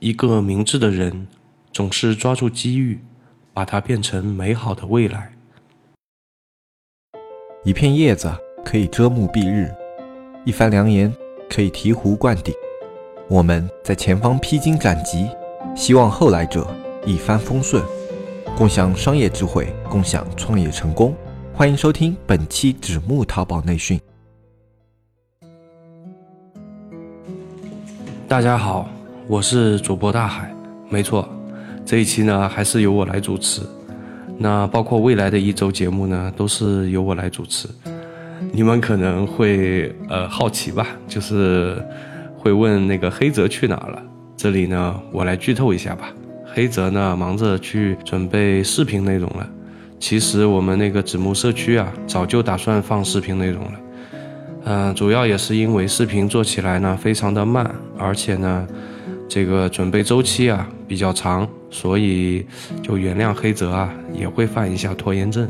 一个明智的人，总是抓住机遇，把它变成美好的未来。一片叶子可以遮目蔽日，一番良言可以醍醐灌顶。我们在前方披荆斩棘，希望后来者一帆风顺，共享商业智慧，共享创业成功。欢迎收听本期纸木淘宝内训。大家好。我是主播大海，没错，这一期呢还是由我来主持。那包括未来的一周节目呢，都是由我来主持。你们可能会呃好奇吧，就是会问那个黑泽去哪了？这里呢，我来剧透一下吧。黑泽呢忙着去准备视频内容了。其实我们那个子木社区啊，早就打算放视频内容了。嗯，主要也是因为视频做起来呢非常的慢，而且呢。这个准备周期啊比较长，所以就原谅黑泽啊也会犯一下拖延症。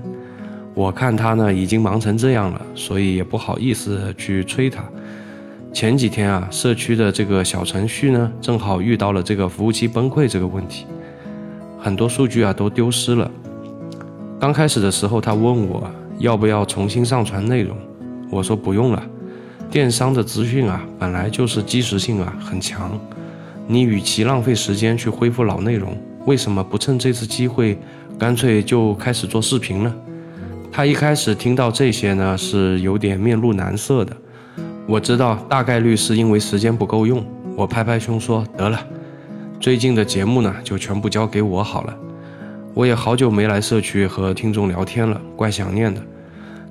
我看他呢已经忙成这样了，所以也不好意思去催他。前几天啊，社区的这个小程序呢正好遇到了这个服务器崩溃这个问题，很多数据啊都丢失了。刚开始的时候，他问我要不要重新上传内容，我说不用了。电商的资讯啊本来就是即时性啊很强。你与其浪费时间去恢复老内容，为什么不趁这次机会，干脆就开始做视频呢？他一开始听到这些呢，是有点面露难色的。我知道大概率是因为时间不够用。我拍拍胸说：“得了，最近的节目呢，就全部交给我好了。我也好久没来社区和听众聊天了，怪想念的。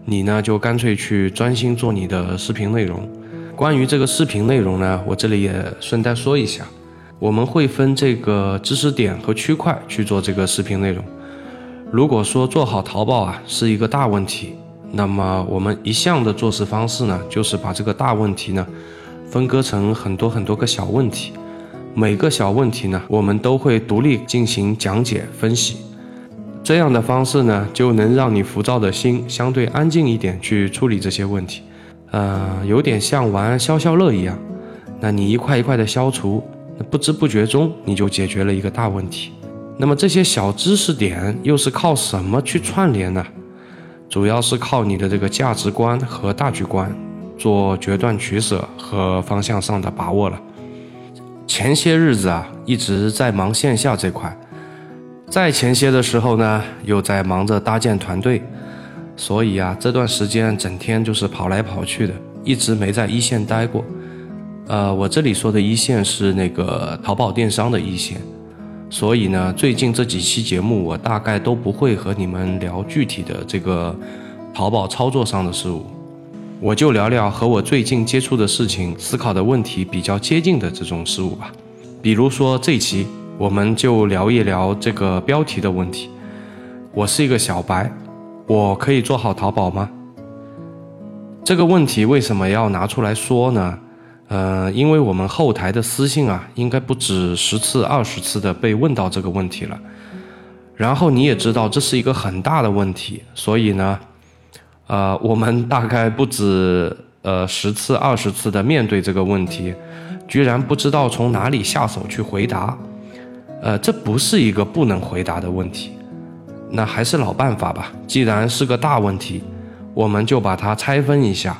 你呢，就干脆去专心做你的视频内容。关于这个视频内容呢，我这里也顺带说一下。”我们会分这个知识点和区块去做这个视频内容。如果说做好淘宝啊是一个大问题，那么我们一向的做事方式呢，就是把这个大问题呢分割成很多很多个小问题，每个小问题呢我们都会独立进行讲解分析。这样的方式呢就能让你浮躁的心相对安静一点去处理这些问题，呃，有点像玩消消乐一样，那你一块一块的消除。不知不觉中，你就解决了一个大问题。那么这些小知识点又是靠什么去串联呢？主要是靠你的这个价值观和大局观做决断取舍和方向上的把握了。前些日子啊，一直在忙线下这块，在前些的时候呢，又在忙着搭建团队，所以啊，这段时间整天就是跑来跑去的，一直没在一线待过。呃，我这里说的一线是那个淘宝电商的一线，所以呢，最近这几期节目我大概都不会和你们聊具体的这个淘宝操作上的事物，我就聊聊和我最近接触的事情、思考的问题比较接近的这种事物吧。比如说这期，我们就聊一聊这个标题的问题。我是一个小白，我可以做好淘宝吗？这个问题为什么要拿出来说呢？呃，因为我们后台的私信啊，应该不止十次、二十次的被问到这个问题了。然后你也知道这是一个很大的问题，所以呢，呃，我们大概不止呃十次、二十次的面对这个问题，居然不知道从哪里下手去回答。呃，这不是一个不能回答的问题，那还是老办法吧。既然是个大问题，我们就把它拆分一下。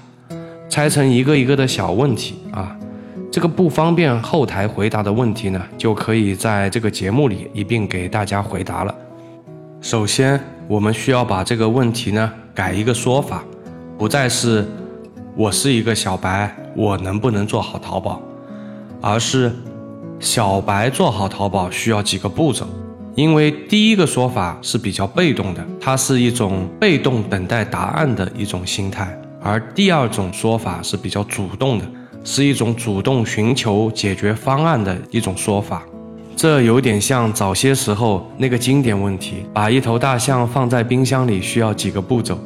拆成一个一个的小问题啊，这个不方便后台回答的问题呢，就可以在这个节目里一并给大家回答了。首先，我们需要把这个问题呢改一个说法，不再是“我是一个小白，我能不能做好淘宝”，而是“小白做好淘宝需要几个步骤”。因为第一个说法是比较被动的，它是一种被动等待答案的一种心态。而第二种说法是比较主动的，是一种主动寻求解决方案的一种说法。这有点像早些时候那个经典问题：把一头大象放在冰箱里需要几个步骤？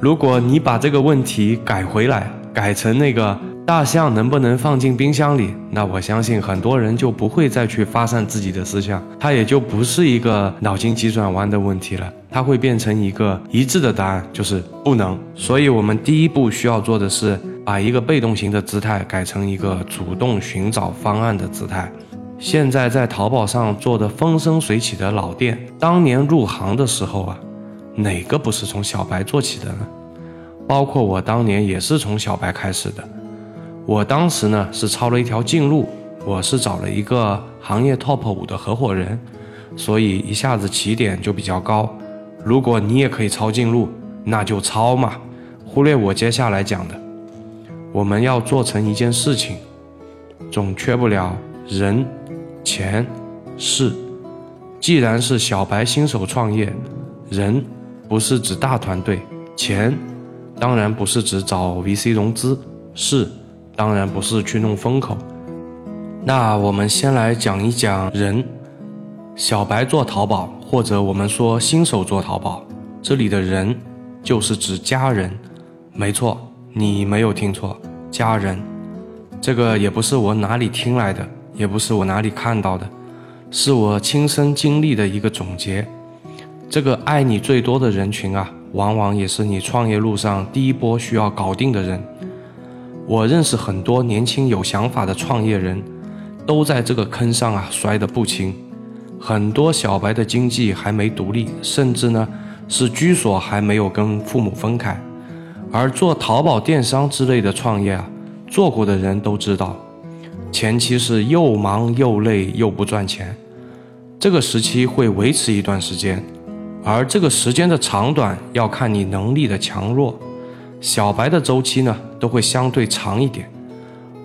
如果你把这个问题改回来，改成那个。大象能不能放进冰箱里？那我相信很多人就不会再去发散自己的思想，它也就不是一个脑筋急转弯的问题了，它会变成一个一致的答案，就是不能。所以，我们第一步需要做的是把一个被动型的姿态改成一个主动寻找方案的姿态。现在在淘宝上做的风生水起的老店，当年入行的时候啊，哪个不是从小白做起的呢？包括我当年也是从小白开始的。我当时呢是抄了一条近路，我是找了一个行业 top 五的合伙人，所以一下子起点就比较高。如果你也可以抄近路，那就抄嘛。忽略我接下来讲的，我们要做成一件事情，总缺不了人。钱事，既然是小白新手创业，人不是指大团队，钱当然不是指找 VC 融资，事当然不是去弄风口。那我们先来讲一讲人。小白做淘宝，或者我们说新手做淘宝，这里的人就是指家人。没错，你没有听错，家人。这个也不是我哪里听来的。也不是我哪里看到的，是我亲身经历的一个总结。这个爱你最多的人群啊，往往也是你创业路上第一波需要搞定的人。我认识很多年轻有想法的创业人，都在这个坑上啊摔得不轻。很多小白的经济还没独立，甚至呢是居所还没有跟父母分开。而做淘宝电商之类的创业啊，做过的人都知道。前期是又忙又累又不赚钱，这个时期会维持一段时间，而这个时间的长短要看你能力的强弱。小白的周期呢都会相对长一点。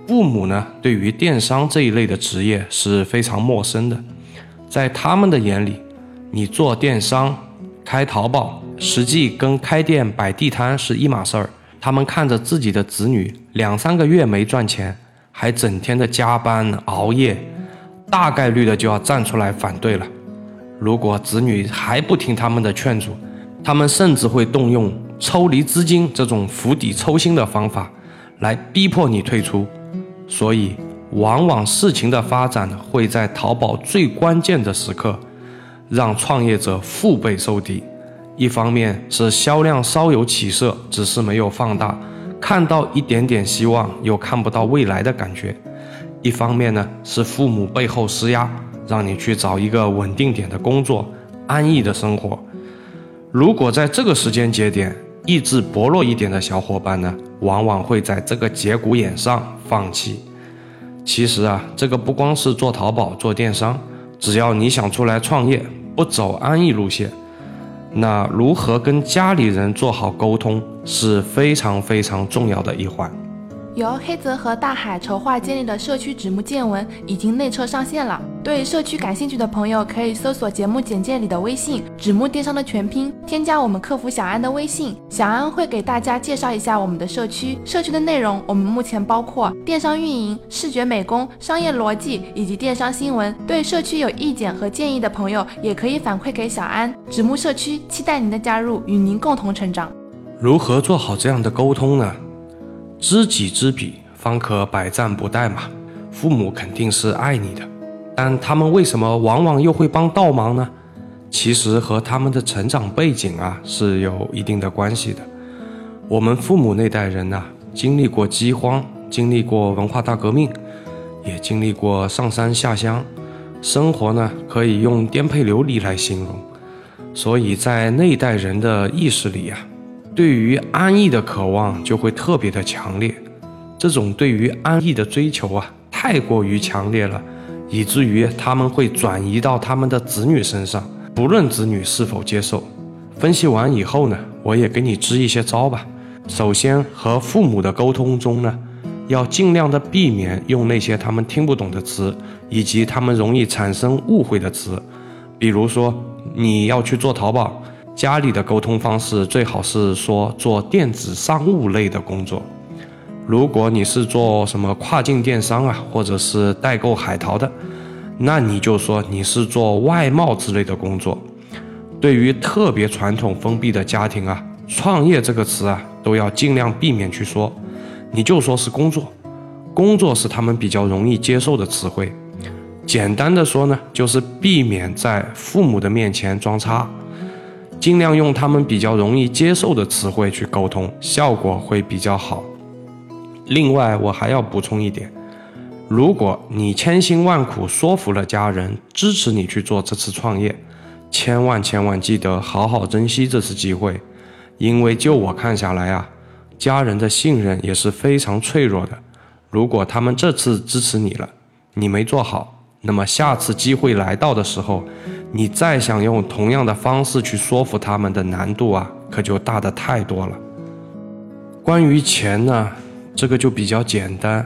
父母呢对于电商这一类的职业是非常陌生的，在他们的眼里，你做电商、开淘宝，实际跟开店摆地摊是一码事儿。他们看着自己的子女两三个月没赚钱。还整天的加班熬夜，大概率的就要站出来反对了。如果子女还不听他们的劝阻，他们甚至会动用抽离资金这种釜底抽薪的方法来逼迫你退出。所以，往往事情的发展会在淘宝最关键的时刻，让创业者腹背受敌。一方面是销量稍有起色，只是没有放大。看到一点点希望，又看不到未来的感觉。一方面呢，是父母背后施压，让你去找一个稳定点的工作，安逸的生活。如果在这个时间节点，意志薄弱一点的小伙伴呢，往往会在这个节骨眼上放弃。其实啊，这个不光是做淘宝、做电商，只要你想出来创业，不走安逸路线。那如何跟家里人做好沟通是非常非常重要的一环。由黑泽和大海筹划建立的社区纸木见闻已经内测上线了。对社区感兴趣的朋友，可以搜索节目简介里的微信“纸木电商”的全拼，添加我们客服小安的微信，小安会给大家介绍一下我们的社区。社区的内容，我们目前包括电商运营、视觉美工、商业逻辑以及电商新闻。对社区有意见和建议的朋友，也可以反馈给小安。纸木社区期待您的加入，与您共同成长。如何做好这样的沟通呢？知己知彼，方可百战不殆嘛。父母肯定是爱你的。但他们为什么往往又会帮倒忙呢？其实和他们的成长背景啊是有一定的关系的。我们父母那代人呐，经历过饥荒，经历过文化大革命，也经历过上山下乡，生活呢可以用颠沛流离来形容。所以在那代人的意识里啊，对于安逸的渴望就会特别的强烈。这种对于安逸的追求啊，太过于强烈了。以至于他们会转移到他们的子女身上，不论子女是否接受。分析完以后呢，我也给你支一些招吧。首先，和父母的沟通中呢，要尽量的避免用那些他们听不懂的词，以及他们容易产生误会的词。比如说，你要去做淘宝，家里的沟通方式最好是说做电子商务类的工作。如果你是做什么跨境电商啊，或者是代购海淘的，那你就说你是做外贸之类的工作。对于特别传统封闭的家庭啊，创业这个词啊，都要尽量避免去说，你就说是工作。工作是他们比较容易接受的词汇。简单的说呢，就是避免在父母的面前装叉，尽量用他们比较容易接受的词汇去沟通，效果会比较好。另外，我还要补充一点，如果你千辛万苦说服了家人支持你去做这次创业，千万千万记得好好珍惜这次机会，因为就我看下来啊，家人的信任也是非常脆弱的。如果他们这次支持你了，你没做好，那么下次机会来到的时候，你再想用同样的方式去说服他们的难度啊，可就大的太多了。关于钱呢，这个就比较简单。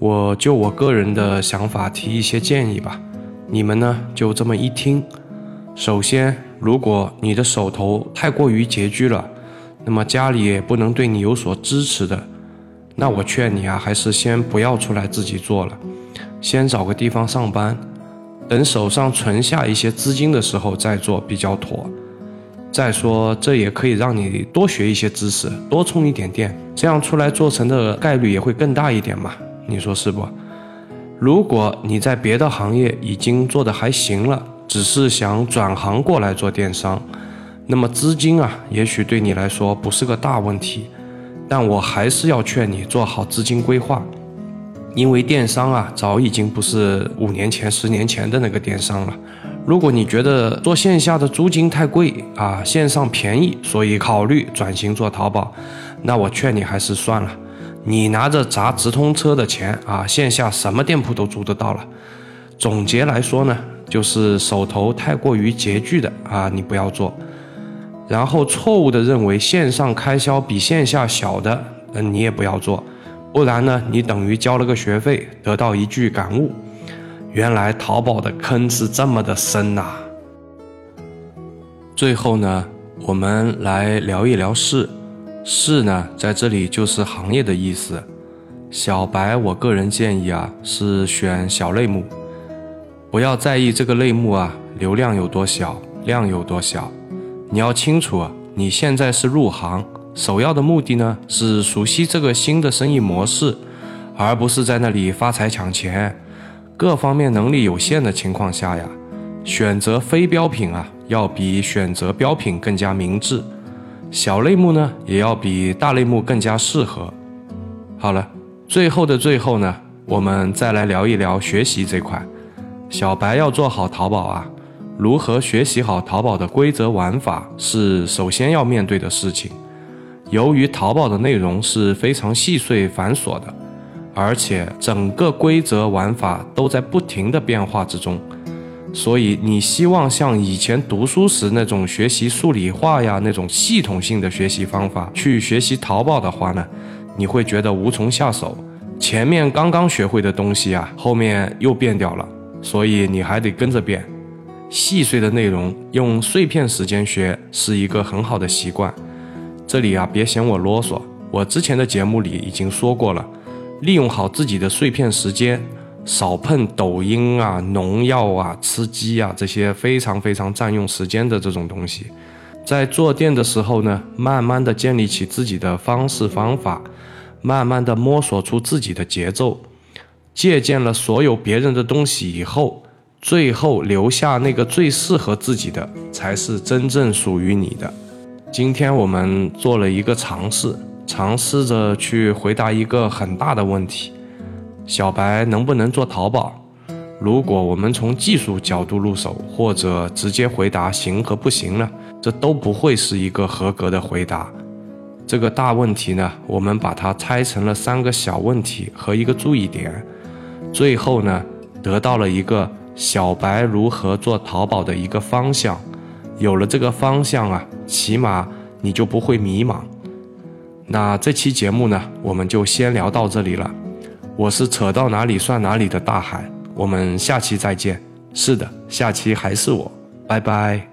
我就我个人的想法提一些建议吧，你们呢就这么一听。首先，如果你的手头太过于拮据了，那么家里也不能对你有所支持的，那我劝你啊，还是先不要出来自己做了，先找个地方上班，等手上存下一些资金的时候再做比较妥。再说，这也可以让你多学一些知识，多充一点电，这样出来做成的概率也会更大一点嘛。你说是不？如果你在别的行业已经做得还行了，只是想转行过来做电商，那么资金啊，也许对你来说不是个大问题。但我还是要劝你做好资金规划，因为电商啊，早已经不是五年前、十年前的那个电商了。如果你觉得做线下的租金太贵啊，线上便宜，所以考虑转型做淘宝，那我劝你还是算了。你拿着砸直通车的钱啊，线下什么店铺都租得到了。总结来说呢，就是手头太过于拮据的啊，你不要做。然后错误的认为线上开销比线下小的，嗯，你也不要做。不然呢，你等于交了个学费，得到一句感悟：原来淘宝的坑是这么的深呐。最后呢，我们来聊一聊事。是呢，在这里就是行业的意思。小白，我个人建议啊，是选小类目，不要在意这个类目啊流量有多小，量有多小。你要清楚，你现在是入行，首要的目的呢是熟悉这个新的生意模式，而不是在那里发财抢钱。各方面能力有限的情况下呀，选择非标品啊，要比选择标品更加明智。小类目呢，也要比大类目更加适合。好了，最后的最后呢，我们再来聊一聊学习这块。小白要做好淘宝啊，如何学习好淘宝的规则玩法，是首先要面对的事情。由于淘宝的内容是非常细碎繁琐的，而且整个规则玩法都在不停的变化之中。所以，你希望像以前读书时那种学习数理化呀，那种系统性的学习方法去学习淘宝的话呢，你会觉得无从下手。前面刚刚学会的东西啊，后面又变掉了，所以你还得跟着变。细碎的内容用碎片时间学是一个很好的习惯。这里啊，别嫌我啰嗦，我之前的节目里已经说过了，利用好自己的碎片时间。少碰抖音啊、农药啊、吃鸡啊这些非常非常占用时间的这种东西，在做店的时候呢，慢慢的建立起自己的方式方法，慢慢的摸索出自己的节奏，借鉴了所有别人的东西以后，最后留下那个最适合自己的，才是真正属于你的。今天我们做了一个尝试，尝试着去回答一个很大的问题。小白能不能做淘宝？如果我们从技术角度入手，或者直接回答行和不行呢？这都不会是一个合格的回答。这个大问题呢，我们把它拆成了三个小问题和一个注意点，最后呢，得到了一个小白如何做淘宝的一个方向。有了这个方向啊，起码你就不会迷茫。那这期节目呢，我们就先聊到这里了。我是扯到哪里算哪里的大海，我们下期再见。是的，下期还是我，拜拜。